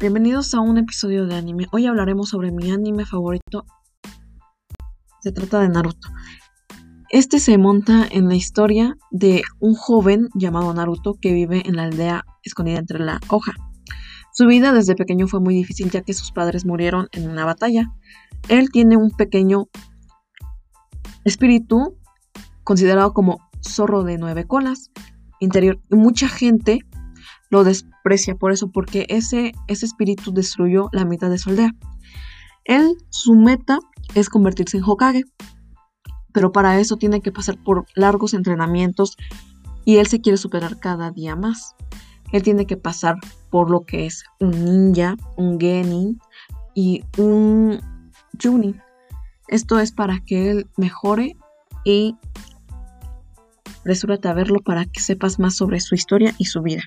Bienvenidos a un episodio de anime. Hoy hablaremos sobre mi anime favorito. Se trata de Naruto. Este se monta en la historia de un joven llamado Naruto que vive en la aldea escondida entre la hoja. Su vida desde pequeño fue muy difícil ya que sus padres murieron en una batalla. Él tiene un pequeño espíritu considerado como zorro de nueve colas interior mucha gente lo desprecia por eso, porque ese, ese espíritu destruyó la mitad de su aldea. Él, su meta es convertirse en Hokage, pero para eso tiene que pasar por largos entrenamientos y él se quiere superar cada día más. Él tiene que pasar por lo que es un ninja, un genin y un junin. Esto es para que él mejore y presúrate a verlo para que sepas más sobre su historia y su vida.